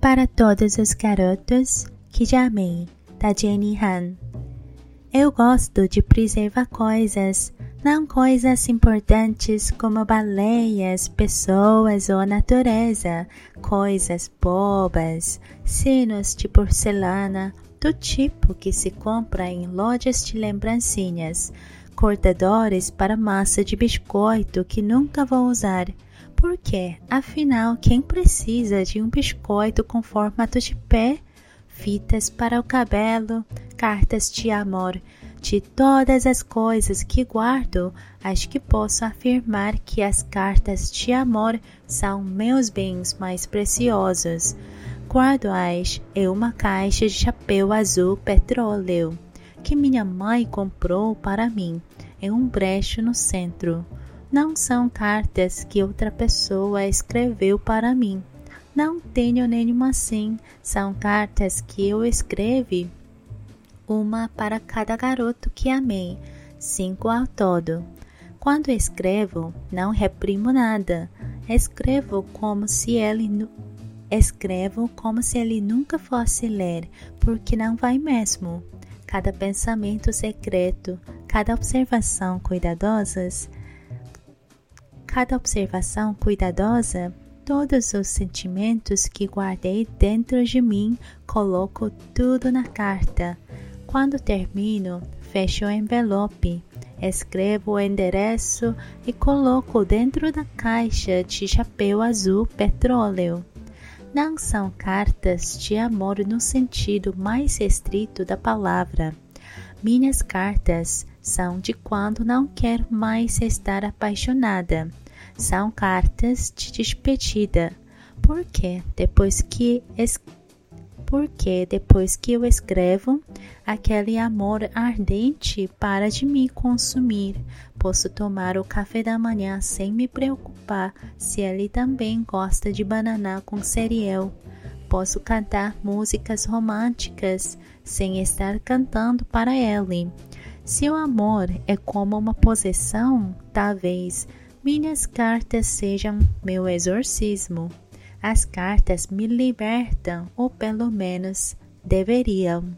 Para todos os garotos que já amei, da Jenny Han. Eu gosto de preservar coisas, não coisas importantes como baleias, pessoas ou natureza, coisas bobas, sinos de porcelana, do tipo que se compra em lojas de lembrancinhas, cortadores para massa de biscoito que nunca vou usar. Porque, afinal, quem precisa de um biscoito com formato de pé? Fitas para o cabelo, cartas de amor. De todas as coisas que guardo, acho que posso afirmar que as cartas de amor são meus bens mais preciosos. Guardo-as em uma caixa de chapéu azul petróleo que minha mãe comprou para mim em um brecho no centro. Não são cartas que outra pessoa escreveu para mim. Não tenho nenhuma assim. São cartas que eu escrevi, uma para cada garoto que amei, cinco ao todo. Quando escrevo, não reprimo nada. Escrevo como se ele Escrevo como se ele nunca fosse ler, porque não vai mesmo. Cada pensamento secreto, cada observação cuidadosas, cada observação cuidadosa, todos os sentimentos que guardei dentro de mim, coloco tudo na carta. Quando termino, fecho o envelope, escrevo o endereço e coloco dentro da caixa de chapéu azul petróleo não são cartas de amor no sentido mais estrito da palavra. Minhas cartas são de quando não quero mais estar apaixonada. São cartas de despedida, porque depois que porque depois que eu escrevo, aquele amor ardente para de me consumir. Posso tomar o café da manhã sem me preocupar se ele também gosta de banana com cereal. Posso cantar músicas românticas sem estar cantando para ele. Se o amor é como uma possessão, talvez minhas cartas sejam meu exorcismo. As cartas me libertam, ou pelo menos deveriam.